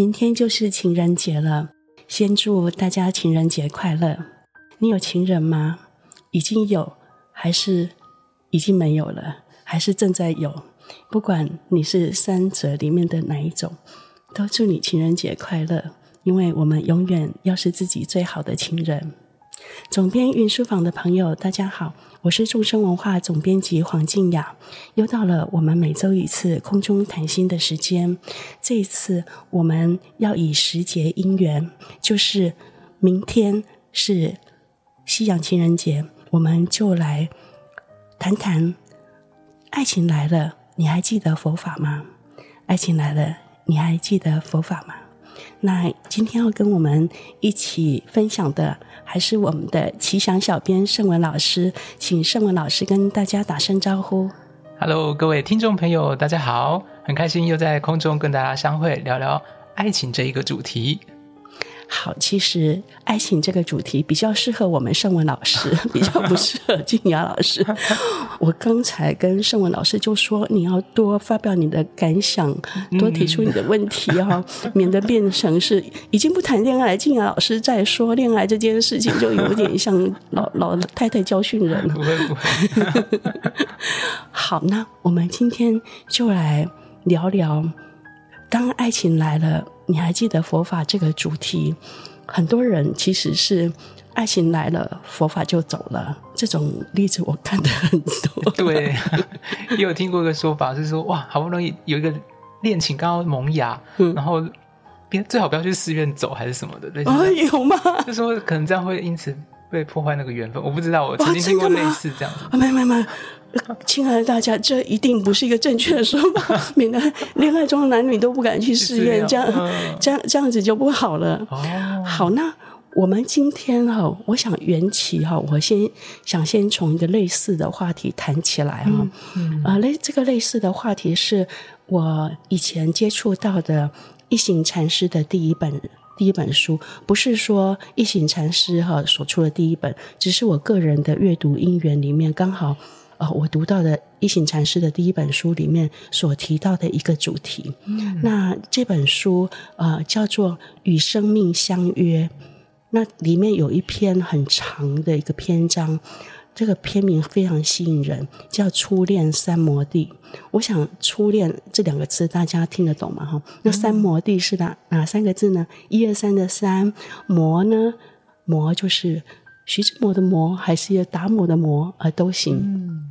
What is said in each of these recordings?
明天就是情人节了，先祝大家情人节快乐。你有情人吗？已经有，还是已经没有了？还是正在有？不管你是三者里面的哪一种，都祝你情人节快乐，因为我们永远要是自己最好的情人。总编云书房的朋友，大家好，我是众生文化总编辑黄静雅。又到了我们每周一次空中谈心的时间，这一次我们要以时节因缘，就是明天是西洋情人节，我们就来谈谈爱情来了。你还记得佛法吗？爱情来了，你还记得佛法吗？那今天要跟我们一起分享的，还是我们的奇想小编盛文老师，请盛文老师跟大家打声招呼。Hello，各位听众朋友，大家好，很开心又在空中跟大家相会，聊聊爱情这一个主题。好，其实爱情这个主题比较适合我们盛文老师，比较不适合静雅老师。我刚才跟盛文老师就说，你要多发表你的感想，多提出你的问题哈，嗯、免得变成是已经不谈恋爱，静雅老师在说恋爱这件事情，就有点像老 老太太教训人了。不会不会。好，那我们今天就来聊聊，当爱情来了。你还记得佛法这个主题？很多人其实是爱情来了，佛法就走了。这种例子我看的很多。对，也有听过一个说法，是说哇，好不容易有一个恋情刚刚萌芽，嗯、然后别最好不要去寺院走，还是什么的。啊，有吗？就说可能这样会因此被破坏那个缘分。我不知道，我曾经听过类似这样子。啊，没没没。亲爱的大家，这一定不是一个正确的说法，免得恋爱中的男女都不敢去试验，这样这样这样子就不好了。哦，好，那我们今天哈，我想缘起哈，我先想先从一个类似的话题谈起来哈。嗯，啊，类这个类似的话题是我以前接触到的一行禅师的第一本第一本书，不是说一行禅师哈所出的第一本，只是我个人的阅读因缘里面刚好。呃，我读到的一行禅师的第一本书里面所提到的一个主题，嗯、那这本书呃叫做《与生命相约》，那里面有一篇很长的一个篇章，这个篇名非常吸引人，叫《初恋三摩地》。我想“初恋”这两个字大家听得懂吗？哈，那“三摩地”是哪哪三个字呢？一二三的“三”，摩呢？摩就是。徐志摩的摩，还是达摩的摩，呃，都行。嗯、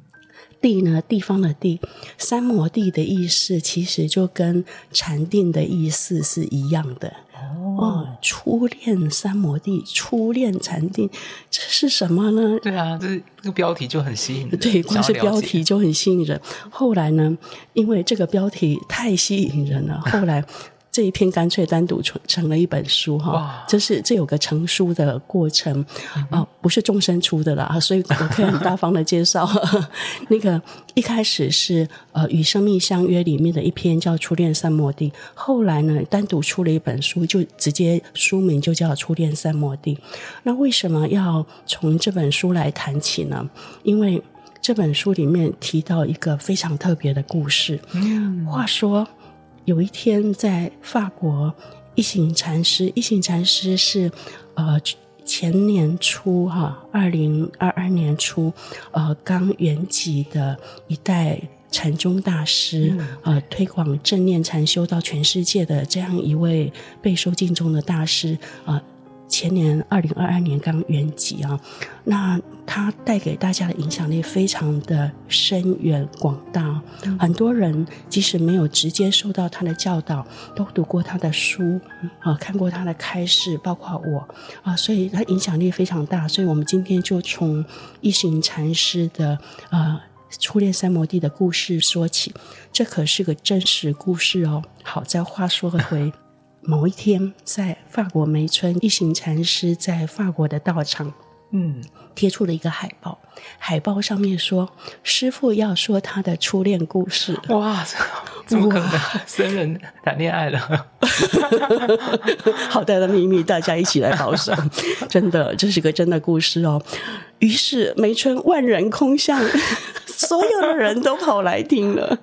地呢，地方的地，三摩地的意思，其实就跟禅定的意思是一样的。哦，哦，初恋三摩地，初恋禅定，这是什么呢？对啊，这这个标题就很吸引人。对，光是标题就很吸引人。后来呢，因为这个标题太吸引人了，后来。这一篇干脆单独成成了一本书哈，这是这有个成书的过程啊，不是众生出的啦，所以我可以很大方的介绍。那个一开始是呃与生命相约里面的一篇叫《初恋三摩地》，后来呢单独出了一本书，就直接书名就叫《初恋三摩地》。那为什么要从这本书来谈起呢？因为这本书里面提到一个非常特别的故事。嗯，话说。有一天，在法国，一行禅师，一行禅师是呃前年初哈，二零二二年初，呃刚圆寂的一代禅宗大师，嗯、呃推广正念禅修到全世界的这样一位备受敬重的大师啊。呃前年二零二二年刚圆寂啊，那他带给大家的影响力非常的深远广大，很多人即使没有直接受到他的教导，都读过他的书啊，看过他的开示，包括我啊，所以他影响力非常大。所以我们今天就从一行禅师的啊初恋三摩地的故事说起，这可是个真实故事哦。好，再话说回。某一天，在法国梅村，一行禅师在法国的道场，嗯，贴出了一个海报。海报上面说：“师傅要说他的初恋故事。”哇，怎么可能？僧人谈恋爱了？好大的秘密，大家一起来保守。真的，这是个真的故事哦。于是梅村万人空巷。所有的人都跑来听了，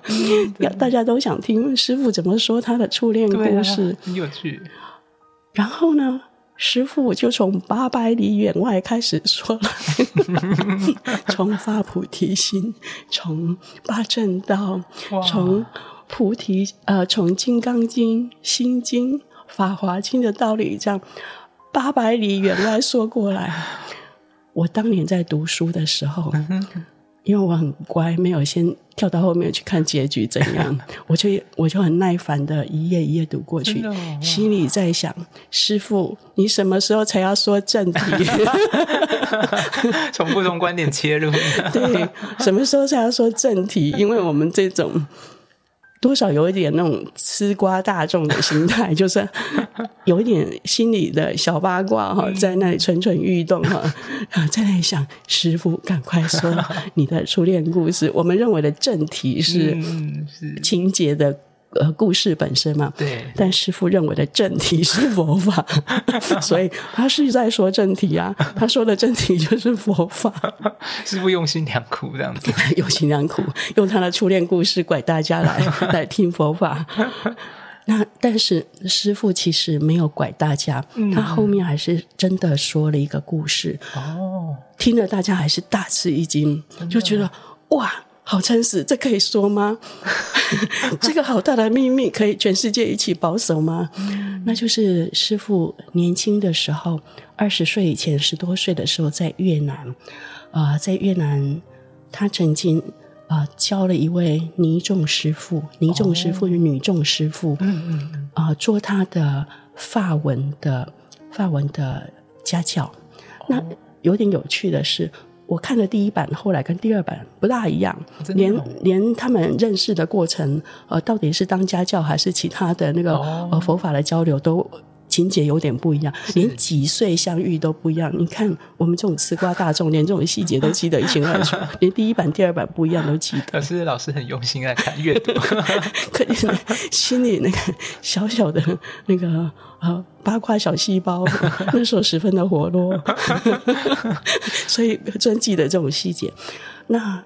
大家都想听师傅怎么说他的初恋故事，很有趣。然后呢，师父就从八百里远外开始说来，从发菩提心，从八正道，从菩提呃，从金刚经、心经、法华经的道理，这样八百里远外说过来。我当年在读书的时候。因为我很乖，没有先跳到后面去看结局怎样，我就我就很耐烦的一页一页读过去，心里在想：师傅，你什么时候才要说正题？从不同观点切入，对，什么时候才要说正题？因为我们这种。多少有一点那种吃瓜大众的心态，就是有一点心里的小八卦哈，在那里蠢蠢欲动哈，在那里想师傅赶快说你的初恋故事。我们认为的正题是情节的。呃，故事本身嘛，对。但师傅认为的正题是佛法，所以他是在说正题啊。他说的正题就是佛法。师傅用心良苦这样子，用心良苦，用他的初恋故事拐大家来来听佛法。那但是师傅其实没有拐大家，嗯、他后面还是真的说了一个故事。哦，听了大家还是大吃一惊，就觉得哇。好诚实，这可以说吗？这个好大的秘密，可以全世界一起保守吗？嗯、那就是师傅年轻的时候，二十岁以前，十多岁的时候，在越南，啊、呃，在越南，他曾经啊、呃、教了一位尼众师傅，尼众师傅是女众师傅，嗯嗯，啊，做他的法文的法文的家教。哦、那有点有趣的是。我看了第一版，后来跟第二版不大一样，连连他们认识的过程，呃，到底是当家教还是其他的那个、哦、呃佛法的交流都。情节有点不一样，连几岁相遇都不一样。你看我们这种吃瓜大众，连这种细节都记得一清二楚，连第一版、第二版不一样都记得。可是老师很用心在看阅读，可是心里那个小小的那个呃八卦小细胞，那时候十分的活络，所以专记得这种细节。那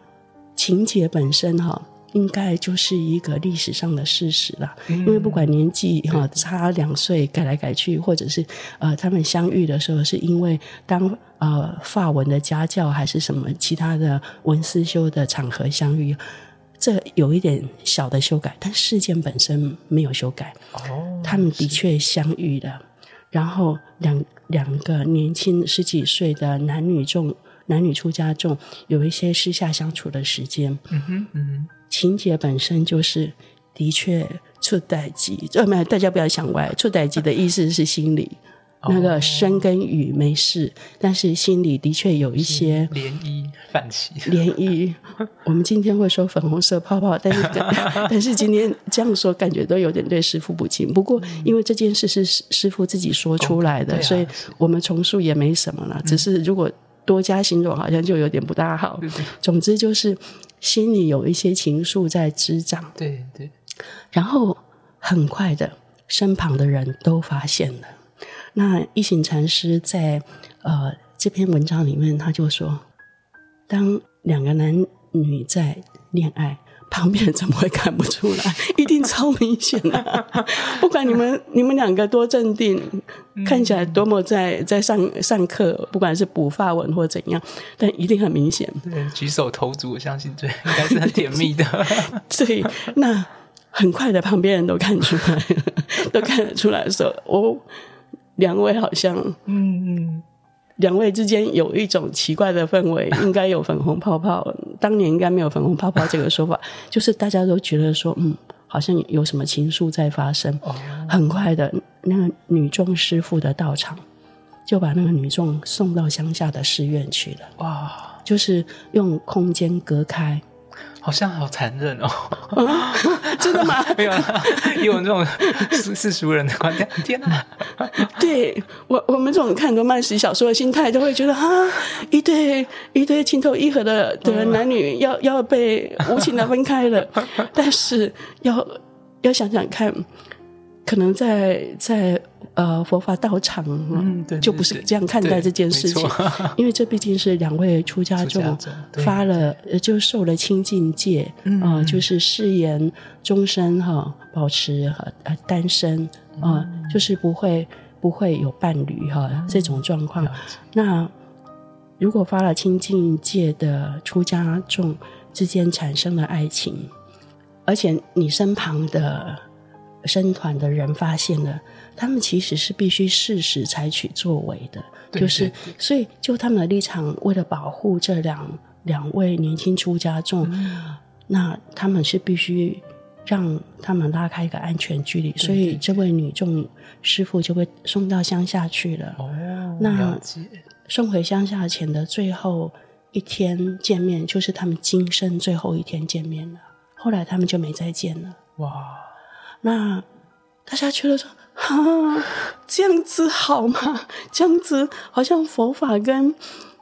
情节本身哈。应该就是一个历史上的事实了，嗯、因为不管年纪哈差两岁改来改去，或者是呃他们相遇的时候是因为当呃法文的家教还是什么其他的文思修的场合相遇，这有一点小的修改，但事件本身没有修改。哦，他们的确相遇了，然后两两个年轻十几岁的男女众男女出家众有一些私下相处的时间。嗯哼，嗯哼。情节本身就是的确出代志，呃，没有，大家不要想歪。出代志的意思是心里、哦、那个身跟雨没事，但是心里的确有一些涟漪泛起。涟漪，我们今天会说粉红色泡泡，但是 但是今天这样说，感觉都有点对师傅不敬。不过因为这件事是师傅自己说出来的，哦啊、所以我们重述也没什么了。只是如果多加形容，好像就有点不大好。嗯、总之就是。心里有一些情愫在滋长，对对，然后很快的，身旁的人都发现了。那一行禅师在呃这篇文章里面，他就说，当两个男女在恋爱。旁边人怎么会看不出来？一定超明显啊！不管你们你们两个多镇定，嗯、看起来多么在在上上课，不管是补发文或怎样，但一定很明显。对，举手投足，我相信这应该是很甜蜜的。所以那很快的，旁边人都看出来，都看得出来的时候，哦，两位好像，嗯嗯。两位之间有一种奇怪的氛围，应该有粉红泡泡。当年应该没有粉红泡泡这个说法，就是大家都觉得说，嗯，好像有什么情愫在发生。很快的，那个女众师傅的到场，就把那个女众送到乡下的寺院去了。哇，就是用空间隔开。好像好残忍哦！啊、真的吗？没有啦，有这种世世俗人的观点。天哪！对我我们这种看很多慢食小说的心态，都会觉得啊，一对一对情投意合的的男女要要被无情的分开了。但是要要想想看，可能在在呃佛法道场，嗯，对，就不是这样看待这件事情，因为这毕竟是两位出家众发了，就受了清净戒，啊，就是誓言终身哈保持呃单身啊，就是不会不会有伴侣哈这种状况。那如果发了清净戒的出家众之间产生了爱情。而且你身旁的僧团的人发现了，他们其实是必须适时采取作为的，对就是所以就他们的立场，为了保护这两两位年轻出家众，嗯、那他们是必须让他们拉开一个安全距离，所以这位女众师傅就被送到乡下去了。哦，那送回乡下前的最后一天见面，就是他们今生最后一天见面了。后来他们就没再见了。哇！那大家觉得说，哈，这样子好吗？这样子好像佛法跟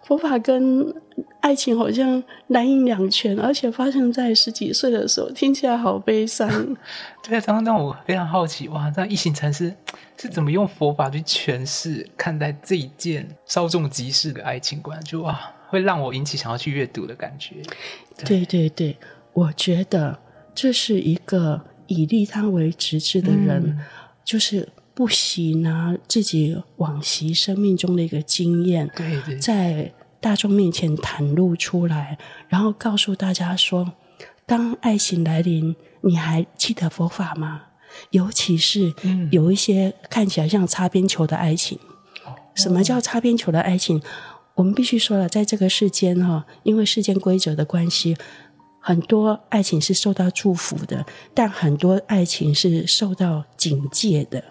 佛法跟爱情好像难以两全，而且发生在十几岁的时候，听起来好悲伤。对啊，刚刚让我非常好奇，哇，这样一行禅师是怎么用佛法去诠释看待这一件稍纵即逝的爱情观？就哇，会让我引起想要去阅读的感觉。对对对。对我觉得这是一个以利他为直至的人，嗯、就是不惜拿自己往昔生命中的一个经验，对对，在大众面前袒露出来，然后告诉大家说：当爱情来临，你还记得佛法吗？尤其是有一些看起来像擦边球的爱情。嗯、什么叫擦边球的爱情？我们必须说了，在这个世间哈，因为世间规则的关系。很多爱情是受到祝福的，但很多爱情是受到警戒的，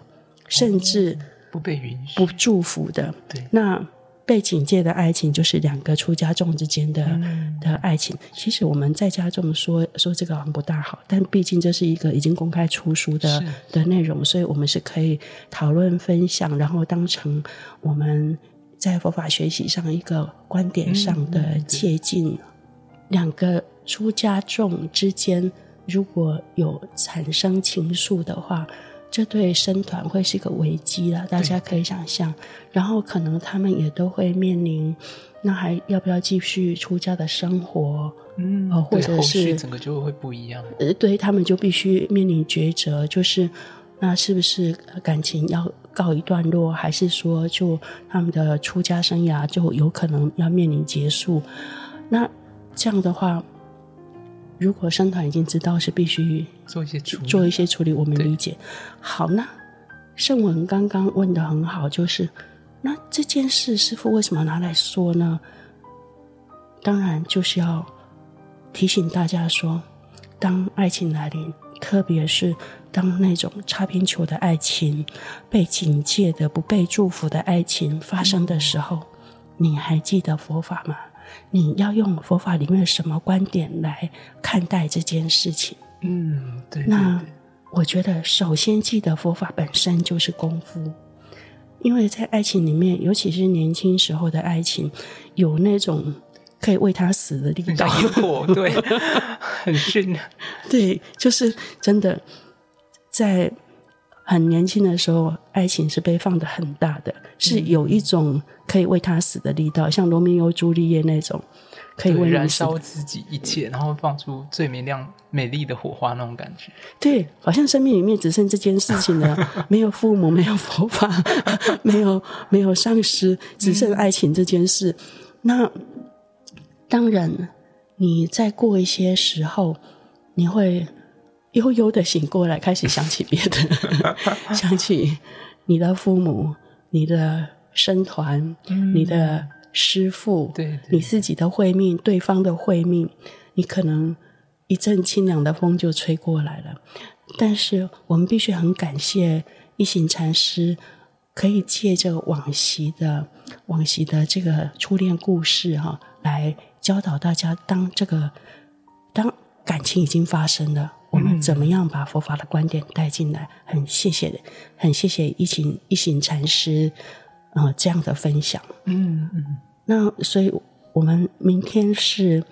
甚至不被允许、不祝福的。对，那被警戒的爱情就是两个出家众之间的、嗯、的爱情。其实我们在家众说说这个好像不大好，但毕竟这是一个已经公开出书的的内容，所以我们是可以讨论分享，然后当成我们在佛法学习上一个观点上的借鉴。两个。出家众之间如果有产生情愫的话，这对生团会是一个危机了。大家可以想象，然后可能他们也都会面临，那还要不要继续出家的生活？嗯，呃、或者是整个就会不一样。呃，对他们就必须面临抉择，就是那是不是感情要告一段落，还是说就他们的出家生涯就有可能要面临结束？那这样的话。如果僧团已经知道是必须做一些处理，做一些处理，我们理解。好，那圣文刚刚问的很好，就是那这件事师傅为什么拿来说呢？当然就是要提醒大家说，当爱情来临，特别是当那种擦边球的爱情、被警戒的、不被祝福的爱情发生的时候，嗯、你还记得佛法吗？你要用佛法里面什么观点来看待这件事情？嗯，对，对，对。那我觉得，首先记得佛法本身就是功夫，因为在爱情里面，尤其是年轻时候的爱情，有那种可以为他死的力道。对，很逊。对，就是真的在。很年轻的时候，爱情是被放得很大的，是有一种可以为他死的力道，嗯、像罗密欧朱丽叶那种，可以为燃烧自己一切，然后放出最明亮、美丽的火花那种感觉。对，好像生命里面只剩这件事情了，没有父母，没有佛法，没有没有上师，只剩爱情这件事。嗯、那当然，你再过一些时候，你会。悠悠的醒过来，开始想起别的，想起你的父母、你的生团、嗯、你的师傅、对对你自己的慧命、对方的慧命，你可能一阵清凉的风就吹过来了。但是我们必须很感谢一行禅师，可以借着往昔的往昔的这个初恋故事哈，来教导大家：当这个当感情已经发生了。我们怎么样把佛法的观点带进来？很谢谢，很谢谢一行一行禅师，呃，这样的分享。嗯嗯。那所以我们明天是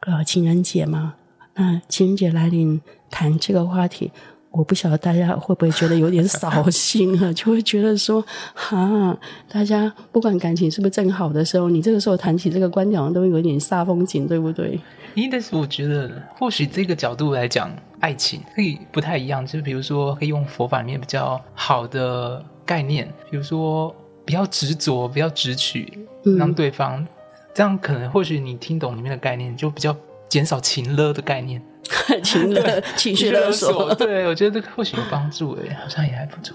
呃情人节嘛？那情人节来临，谈这个话题，我不晓得大家会不会觉得有点扫兴啊，就会觉得说，哈，大家不管感情是不是正好的时候，你这个时候谈起这个观点，好像都有点煞风景，对不对？咦，但是我觉得，或许这个角度来讲，爱情可以不太一样，就是比如说，可以用佛法里面比较好的概念，比如说，不要执着，不要执取，让对方、嗯、这样，可能或许你听懂里面的概念，就比较减少情勒的概念。情勒，情绪勒索，对，我觉得这个或许有帮助诶，好像也还不错。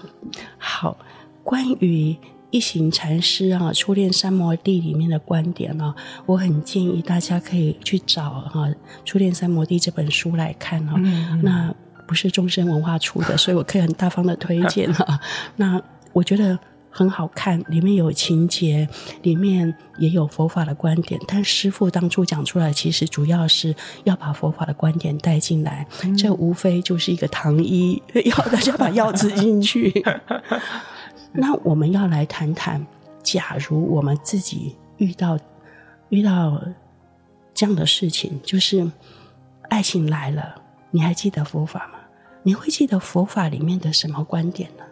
好，关于一行禅师啊，《初恋三摩地》里面的观点呢、啊，我很建议大家可以去找哈、啊《初恋三摩地》这本书来看啊。嗯、那不是众生文化出的，所以我可以很大方的推荐啊。那我觉得。很好看，里面有情节，里面也有佛法的观点。但师父当初讲出来，其实主要是要把佛法的观点带进来。嗯、这无非就是一个糖衣，要大家把药吃进去。那我们要来谈谈，假如我们自己遇到遇到这样的事情，就是爱情来了，你还记得佛法吗？你会记得佛法里面的什么观点呢？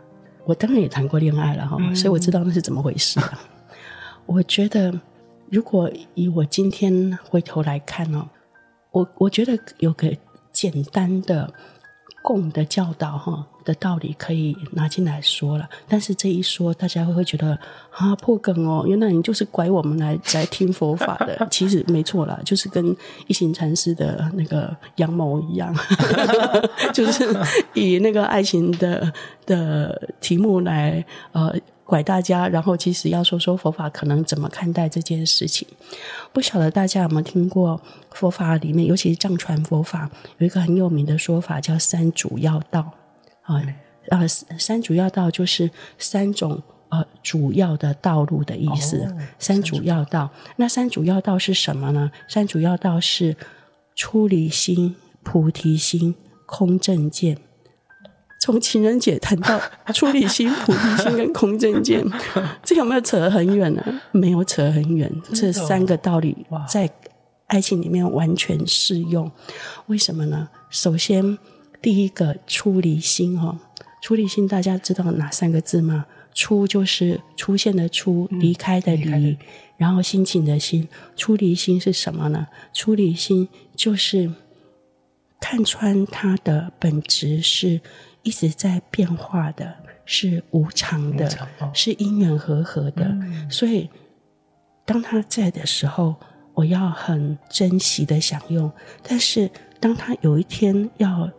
我当然也谈过恋爱了哈，嗯、所以我知道那是怎么回事。我觉得，如果以我今天回头来看哦，我我觉得有个简单的。共的教导哈的道理可以拿进来说了，但是这一说，大家会会觉得啊破梗哦，原来你就是拐我们来来听佛法的。其实没错啦，就是跟一行禅师的那个阳谋一样 就是以那个爱情的的题目来呃。拐大家，然后其实要说说佛法可能怎么看待这件事情。不晓得大家有没有听过佛法里面，尤其是藏传佛法有一个很有名的说法叫三主要道啊，呃，三主要道就是三种呃主要的道路的意思。哦，三主要道，那三主要道是什么呢？三主要道是出离心、菩提心、空正见。从情人节谈到出离心、菩提心跟空正见，这有没有扯很远呢？没有扯很远，这三个道理在爱情里面完全适用。为什么呢？首先，第一个出离心哦，出离心大家知道哪三个字吗？出就是出现的出，离开的离，然后心情的心。出离心是什么呢？出离心就是看穿它的本质是。一直在变化的，是无常的，常哦、是因缘和合的。嗯、所以，当他在的时候，我要很珍惜的享用。但是，当他有一天要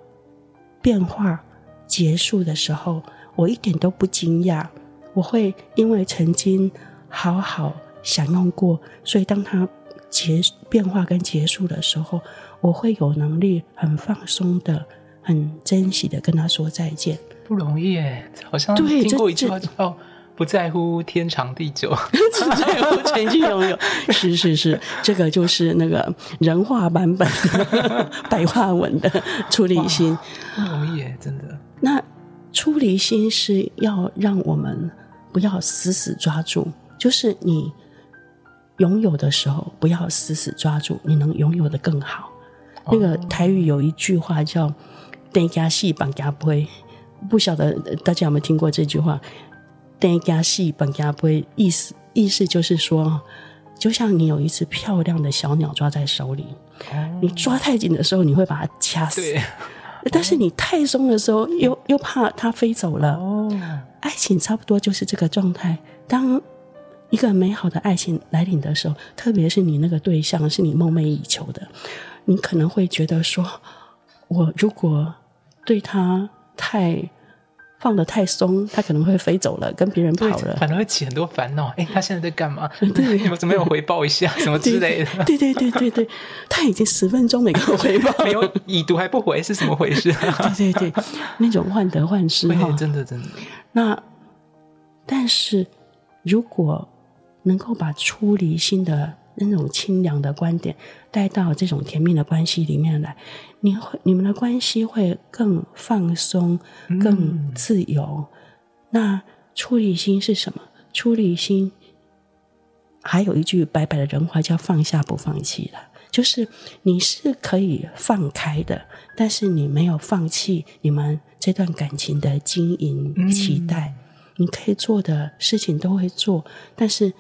变化结束的时候，我一点都不惊讶。我会因为曾经好好享用过，所以当它结变化跟结束的时候，我会有能力很放松的。很珍惜的跟他说再见，不容易哎，好像听过一句话哦，不在乎天长地久，只在乎曾经拥有。是是是，这个就是那个人话版本、白话文的出离心，不容易哎，真的。那出离心是要让我们不要死死抓住，就是你拥有的时候不要死死抓住，你能拥有的更好。哦、那个台语有一句话叫。等家戏绑加杯，不晓得大家有没有听过这句话？等加戏绑加杯，意思意思就是说，就像你有一只漂亮的小鸟抓在手里，哦、你抓太紧的时候，你会把它掐死；但是你太松的时候，又又怕它飞走了。哦、爱情差不多就是这个状态。当一个美好的爱情来临的时候，特别是你那个对象是你梦寐以求的，你可能会觉得说。我如果对他太放得太松，他可能会飞走了，跟别人跑了，反而会起很多烦恼。哎，他现在在干嘛？对，我 怎么没有回报一下 什么之类的？对对对对对，他已经十分钟没给我回报，没有已读还不回，是怎么回事？对对对，那种患得患失哈，真的真的。那但是如果能够把出离心的。那种清凉的观点带到这种甜蜜的关系里面来，你会你们的关系会更放松、更自由。嗯、那出离心是什么？出离心还有一句白白的人话叫放下不放弃了。就是你是可以放开的，但是你没有放弃你们这段感情的经营期待。嗯、你可以做的事情都会做，但是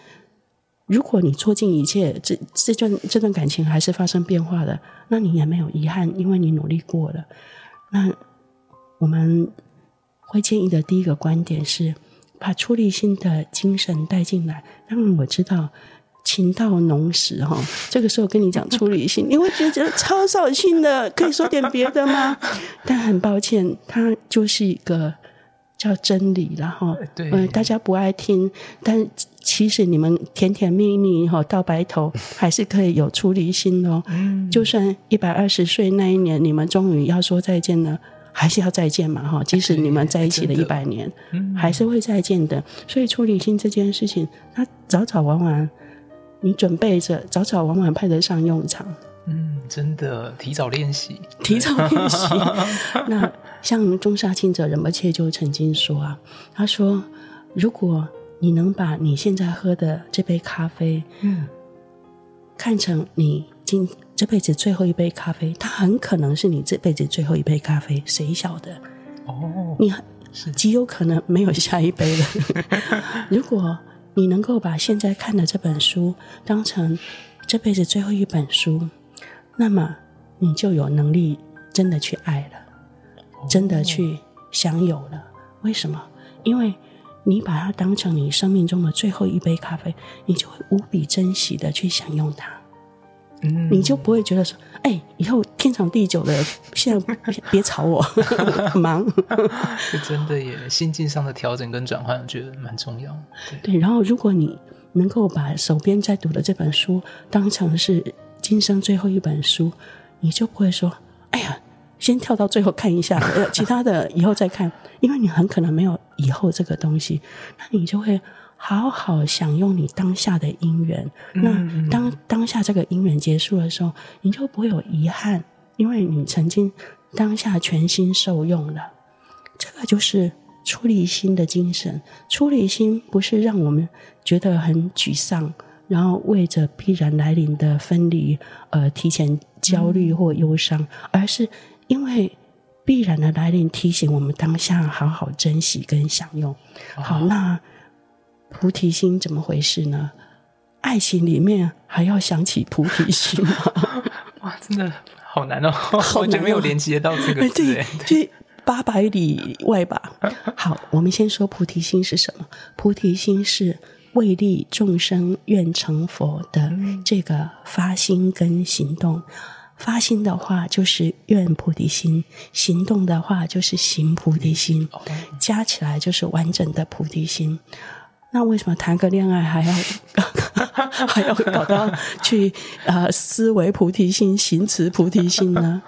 如果你做尽一切，这这段这段感情还是发生变化的，那你也没有遗憾，因为你努力过了。那我们会建议的第一个观点是，把出离心的精神带进来。当然我知道。情到浓时，哈，这个时候跟你讲出离心，你会觉得超扫兴的。可以说点别的吗？但很抱歉，它就是一个叫真理了，哈。对，嗯，大家不爱听，但其实你们甜甜蜜蜜，哈，到白头还是可以有出离心哦。嗯，就算一百二十岁那一年，你们终于要说再见了，还是要再见嘛，哈。即使你们在一起了一百年，还是会再见的。所以出离心这件事情，它早早晚晚。你准备着，早早晚晚派得上用场。嗯，真的，提早练习，提早练习。那像中沙清者仁波切就曾经说啊，他说，如果你能把你现在喝的这杯咖啡，嗯，看成你今这辈子最后一杯咖啡，它很可能是你这辈子最后一杯咖啡，谁晓得？哦，你是极有可能没有下一杯了。如果你能够把现在看的这本书当成这辈子最后一本书，那么你就有能力真的去爱了，真的去享有了。为什么？因为你把它当成你生命中的最后一杯咖啡，你就会无比珍惜的去享用它。嗯，你就不会觉得说，哎，以后天长地久的，现在别吵我，很 忙。是真的耶，心境上的调整跟转换，我觉得蛮重要。对，对，然后如果你能够把手边在读的这本书当成是今生最后一本书，你就不会说，哎呀，先跳到最后看一下，其他的以后再看，因为你很可能没有以后这个东西，那你就会。好好享用你当下的因缘。那当当下这个因缘结束的时候，你就不会有遗憾，因为你曾经当下全心受用了。这个就是出离心的精神。出离心不是让我们觉得很沮丧，然后为着必然来临的分离而提前焦虑或忧伤，而是因为必然的来临提醒我们当下好好珍惜跟享用。好，那。菩提心怎么回事呢？爱情里面还要想起菩提心吗？哇，真的好难哦！好久没有连接到这个字，对，就八百里外吧。好，我们先说菩提心是什么？菩提心是为利众生愿成佛的这个发心跟行动。发心的话就是愿菩提心，行动的话就是行菩提心，加起来就是完整的菩提心。那为什么谈个恋爱还要 还要搞到去呃思维菩提心、行持菩提心呢？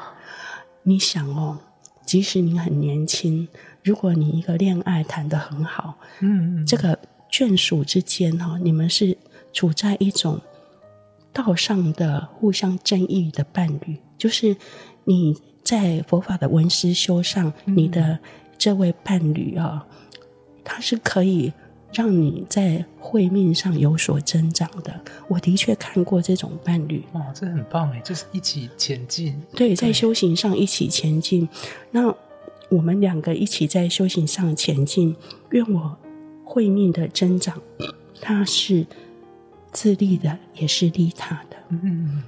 你想哦，即使你很年轻，如果你一个恋爱谈得很好，嗯，这个眷属之间哈、哦，你们是处在一种道上的互相争议的伴侣，就是你在佛法的文思修上，你的这位伴侣啊、哦，他是可以。让你在慧命上有所增长的，我的确看过这种伴侣。哇，这很棒哎，就是一起前进。对，在修行上一起前进。那我们两个一起在修行上前进，愿我慧命的增长，他是自利的，也是利他的。嗯，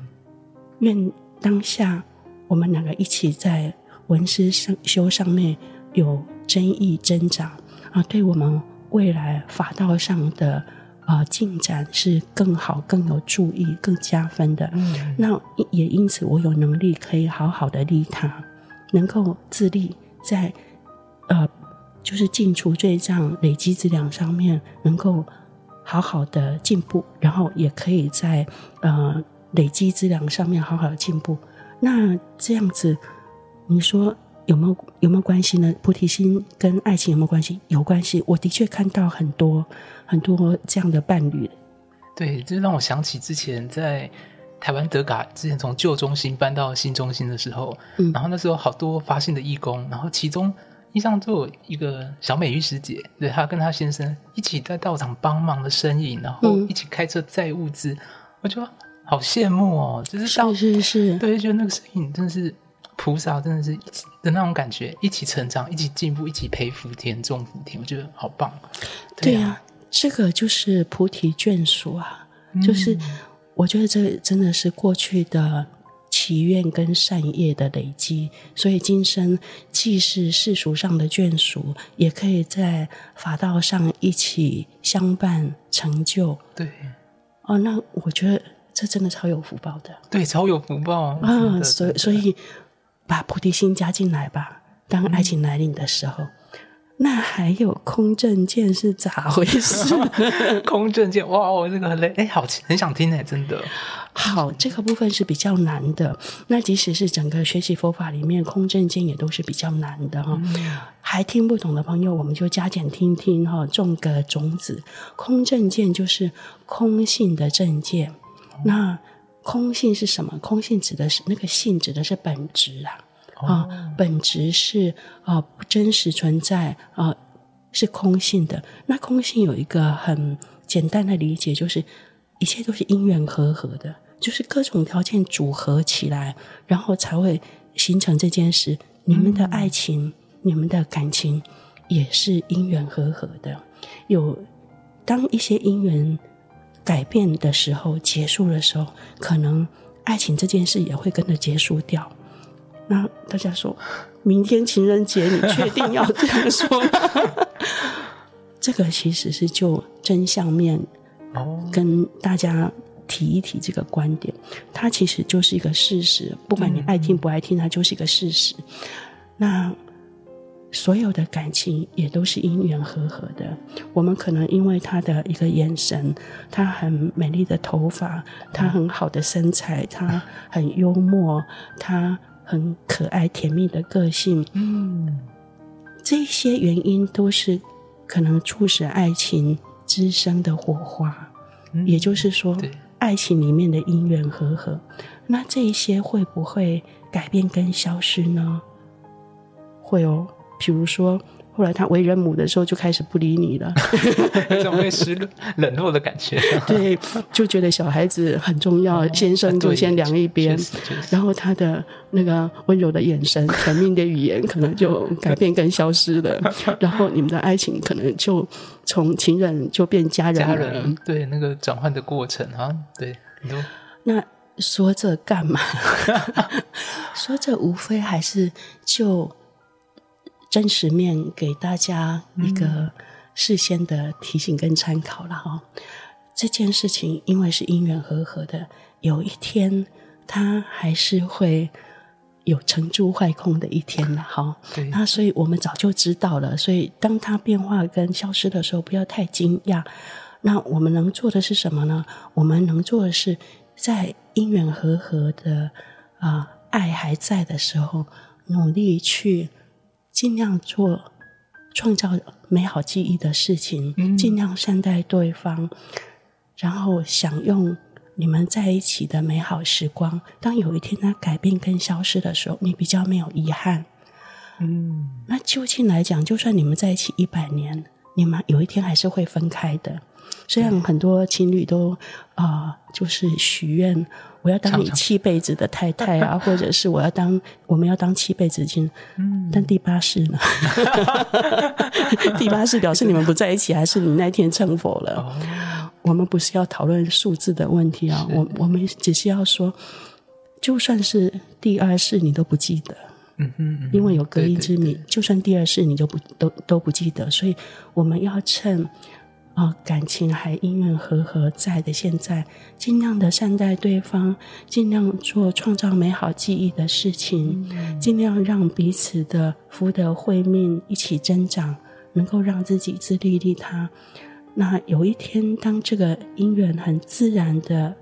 愿当下我们两个一起在文思上修上面有争议增长啊，对我们。未来法道上的啊、呃、进展是更好、更有助益、更加分的。嗯，那也因此我有能力可以好好的利他，能够自立在呃就是进除罪障、累积资粮上面，能够好好的进步，然后也可以在呃累积资粮上面好好的进步。那这样子，你说？有没有有没有关系呢？菩提心跟爱情有没有关系？有关系。我的确看到很多很多这样的伴侣。对，这让我想起之前在台湾德嘎之前从旧中心搬到新中心的时候，嗯，然后那时候好多发心的义工，然后其中印象中有一个小美玉师姐，对，她跟她先生一起在道场帮忙的身影，然后一起开车载物资，嗯、我觉得好羡慕哦！就是是是是，对，觉得那个身影真的是菩萨，真的是一起的那种感觉，一起成长，一起进步，一起培福田、种福田，我觉得好棒。对呀、啊啊，这个就是菩提眷属啊，嗯、就是我觉得这真的是过去的祈愿跟善业的累积，所以今生既是世俗上的眷属，也可以在法道上一起相伴成就。对，哦，那我觉得。这真的超有福报的，对，超有福报啊！所以，所以把菩提心加进来吧。当爱情来临的时候，嗯、那还有空正见是咋回事？空正见，哇，我这个很累，哎，好，很想听哎，真的。好，这个部分是比较难的。那即使是整个学习佛法里面，空正见也都是比较难的哈、嗯。还听不懂的朋友，我们就加减听听哈，种个种子。空正见就是空性的正见。那空性是什么？空性指的是那个性，指的是本质啊啊、本质是啊、哦、不真实存在啊、哦，是空性的。那空性有一个很简单的理解，就是一切都是因缘和合的，就是各种条件组合起来，然后才会形成这件事。你们的爱情、嗯、你们的感情也是因缘和合的。有当一些因缘。改变的时候，结束的时候，可能爱情这件事也会跟着结束掉。那大家说，明天情人节，你确定要这样说吗？这个其实是就真相面跟大家提一提这个观点，它其实就是一个事实，不管你爱听不爱听，它就是一个事实。那。所有的感情也都是因缘和合的。我们可能因为他的一个眼神，他很美丽的头发，他很好的身材，他很幽默，他很可爱甜蜜的个性，嗯，这些原因都是可能促使爱情滋生的火花。嗯，也就是说，爱情里面的因缘和合，那这一些会不会改变跟消失呢？会哦。比如说，后来他为人母的时候就开始不理你了，有种被失冷落的感觉。对，就觉得小孩子很重要，哦、先生就先晾一边，然后他的那个温柔的眼神、甜蜜的语言可能就改变跟消失了，然后你们的爱情可能就从情人就变家人了。家人对那个转换的过程啊，对，那说这干嘛？说这无非还是就。真实面给大家一个事先的提醒跟参考了哈、嗯，这件事情因为是因缘和合的，有一天它还是会有成住坏空的一天了哈。那所以我们早就知道了，所以当它变化跟消失的时候，不要太惊讶。那我们能做的是什么呢？我们能做的是在因缘和合的啊、呃、爱还在的时候，努力去。尽量做创造美好记忆的事情，嗯，尽量善待对方，然后享用你们在一起的美好时光。当有一天它改变跟消失的时候，你比较没有遗憾。嗯，那究竟来讲，就算你们在一起一百年，你们有一天还是会分开的。虽然很多情侣都啊、呃，就是许愿，我要当你七辈子的太太啊，或者是我要当我们要当七辈子亲。嗯，但第八世呢？第八世表示你们不在一起，还是你那天成佛了？哦、我们不是要讨论数字的问题啊，我我们只是要说，就算是第二世你都不记得，嗯嗯，因为有隔音之谜，就算第二世你就不都都不记得，所以我们要趁。啊、哦，感情还因缘和合在的现在，尽量的善待对方，尽量做创造美好记忆的事情，嗯、尽量让彼此的福德慧命一起增长，能够让自己自利利他。那有一天，当这个因缘很自然的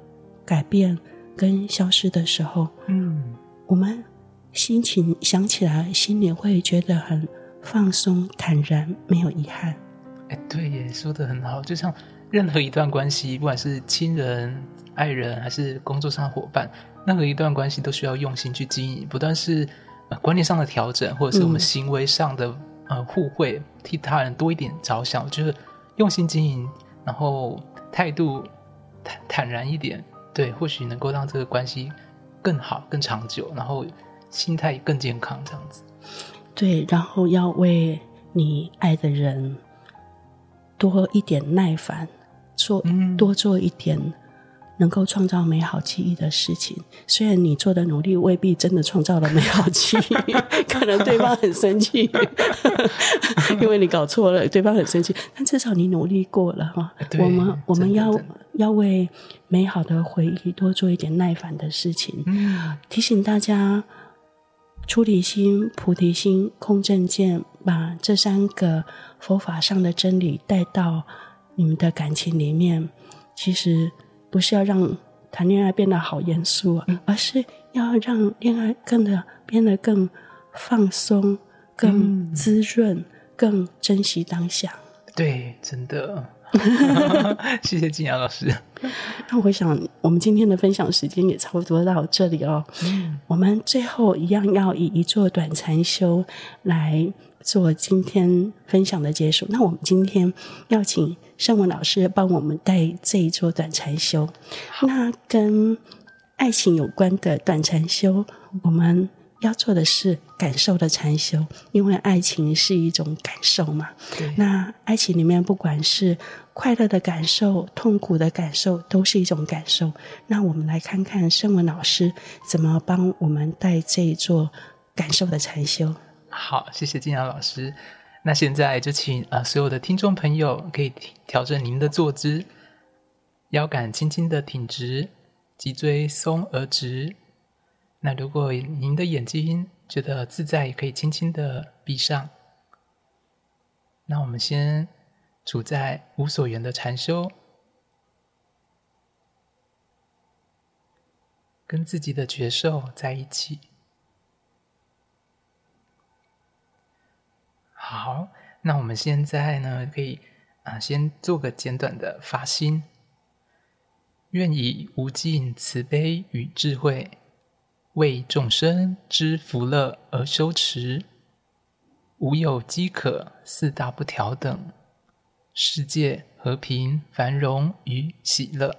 改变跟消失的时候，嗯，我们心情想起来，心里会觉得很放松、坦然，没有遗憾。哎，对耶，说得很好。就像任何一段关系，不管是亲人、爱人，还是工作上的伙伴，任何一段关系都需要用心去经营，不断是呃观念上的调整，或者是我们行为上的、呃互惠，替他人多一点着想。就是用心经营，然后态度坦坦然一点，对，或许能够让这个关系更好、更长久，然后心态更健康，这样子。对，然后要为你爱的人多一点耐烦，做多做一点。能够创造美好记忆的事情，虽然你做的努力未必真的创造了美好记忆，可能对方很生气，因为你搞错了，对方很生气，但至少你努力过了哈。我们我们要要为美好的回忆多做一点耐烦的事情。嗯，提醒大家，出离心、菩提心、空正见，把这三个佛法上的真理带到你们的感情里面，其实。不是要让谈恋爱变得好严肃，而是要让恋爱更的变得更放松、更滋润、嗯、更珍惜当下。对，真的，谢谢金雅老师。那我想，我们今天的分享时间也差不多到这里哦。嗯、我们最后一样要以一座短禅修来做今天分享的结束。那我们今天要请。圣文老师帮我们带这一座短禅修，那跟爱情有关的短禅修，我们要做的是感受的禅修，因为爱情是一种感受嘛。那爱情里面不管是快乐的感受、痛苦的感受，都是一种感受。那我们来看看圣文老师怎么帮我们带这一座感受的禅修。好，谢谢金阳老师。那现在就请呃所有的听众朋友可以调整您的坐姿，腰杆轻轻的挺直，脊椎松而直。那如果您的眼睛觉得自在，也可以轻轻的闭上。那我们先处在无所缘的禅修，跟自己的觉受在一起。好，那我们现在呢，可以啊，先做个简短的发心，愿以无尽慈悲与智慧，为众生之福乐而修持，无有饥渴、四大不调等，世界和平、繁荣与喜乐。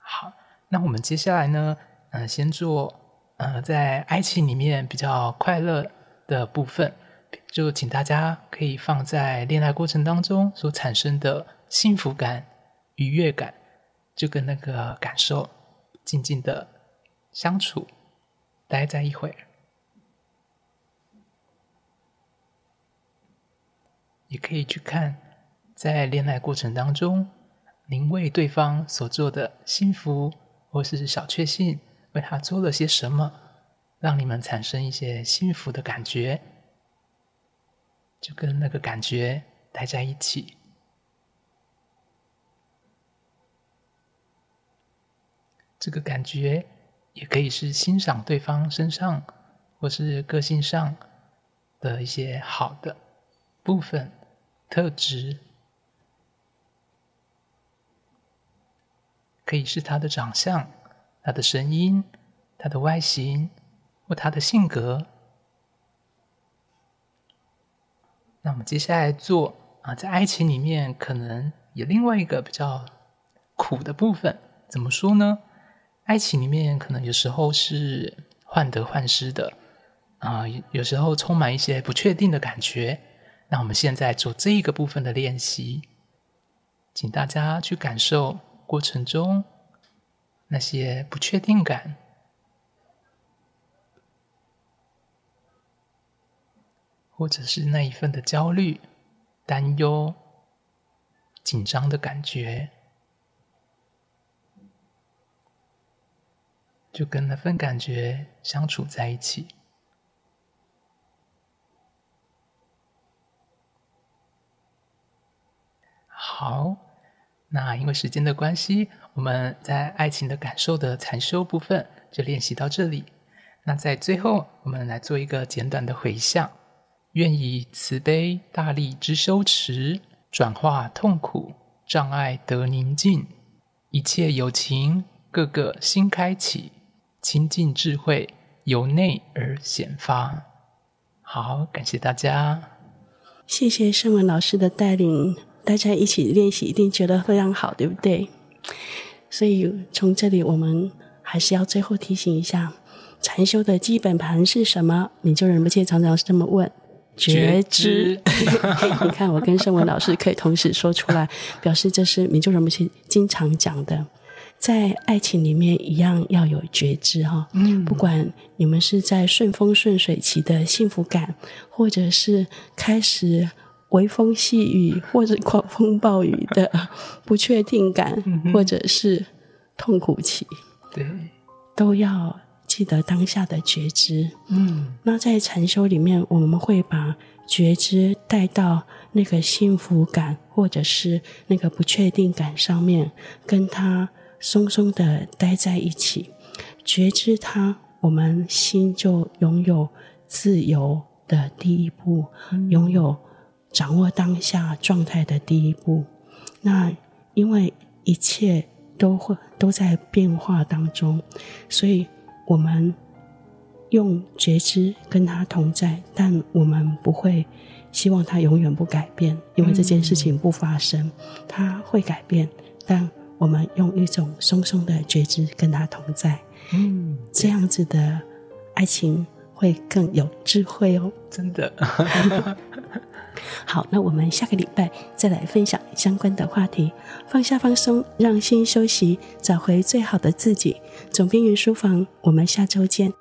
好，那我们接下来呢，嗯、先做呃，在爱情里面比较快乐的部分。就请大家可以放在恋爱过程当中所产生的幸福感、愉悦感，就跟那个感受静静的相处，待在一会儿，也可以去看在恋爱过程当中，您为对方所做的幸福或是小确幸，为他做了些什么，让你们产生一些幸福的感觉。就跟那个感觉待在一起，这个感觉也可以是欣赏对方身上或是个性上的一些好的部分、特质，可以是他的长相、他的声音、他的外形或他的性格。那我们接下来做啊，在爱情里面可能有另外一个比较苦的部分，怎么说呢？爱情里面可能有时候是患得患失的啊，有时候充满一些不确定的感觉。那我们现在做这一个部分的练习，请大家去感受过程中那些不确定感。或者是那一份的焦虑、担忧、紧张的感觉，就跟那份感觉相处在一起。好，那因为时间的关系，我们在爱情的感受的禅修部分就练习到这里。那在最后，我们来做一个简短的回向。愿以慈悲大力之修持，转化痛苦障碍得宁静，一切有情个个心开启，清净智慧由内而显发。好，感谢大家，谢谢圣文老师的带领，大家一起练习一定觉得非常好，对不对？所以从这里，我们还是要最后提醒一下，禅修的基本盘是什么？你就忍不切常常是这么问：觉知。你看，我跟圣文老师可以同时说出来，表示这是米就仁不切经常讲的。在爱情里面一样要有觉知哈，嗯，不管你们是在顺风顺水期的幸福感，或者是开始微风细雨或者狂风暴雨的不确定感，或者是痛苦期，对，都要记得当下的觉知。嗯，那在禅修里面，我们会把觉知带到那个幸福感或者是那个不确定感上面，跟他。松松的待在一起，觉知它，我们心就拥有自由的第一步，嗯、拥有掌握当下状态的第一步。那因为一切都会都在变化当中，所以我们用觉知跟它同在，但我们不会希望它永远不改变，因为这件事情不发生，它会改变，但。我们用一种松松的觉知跟他同在，嗯，这样子的爱情会更有智慧哦，真的。好，那我们下个礼拜再来分享相关的话题。放下放松，让心休息，找回最好的自己。总编云书房，我们下周见。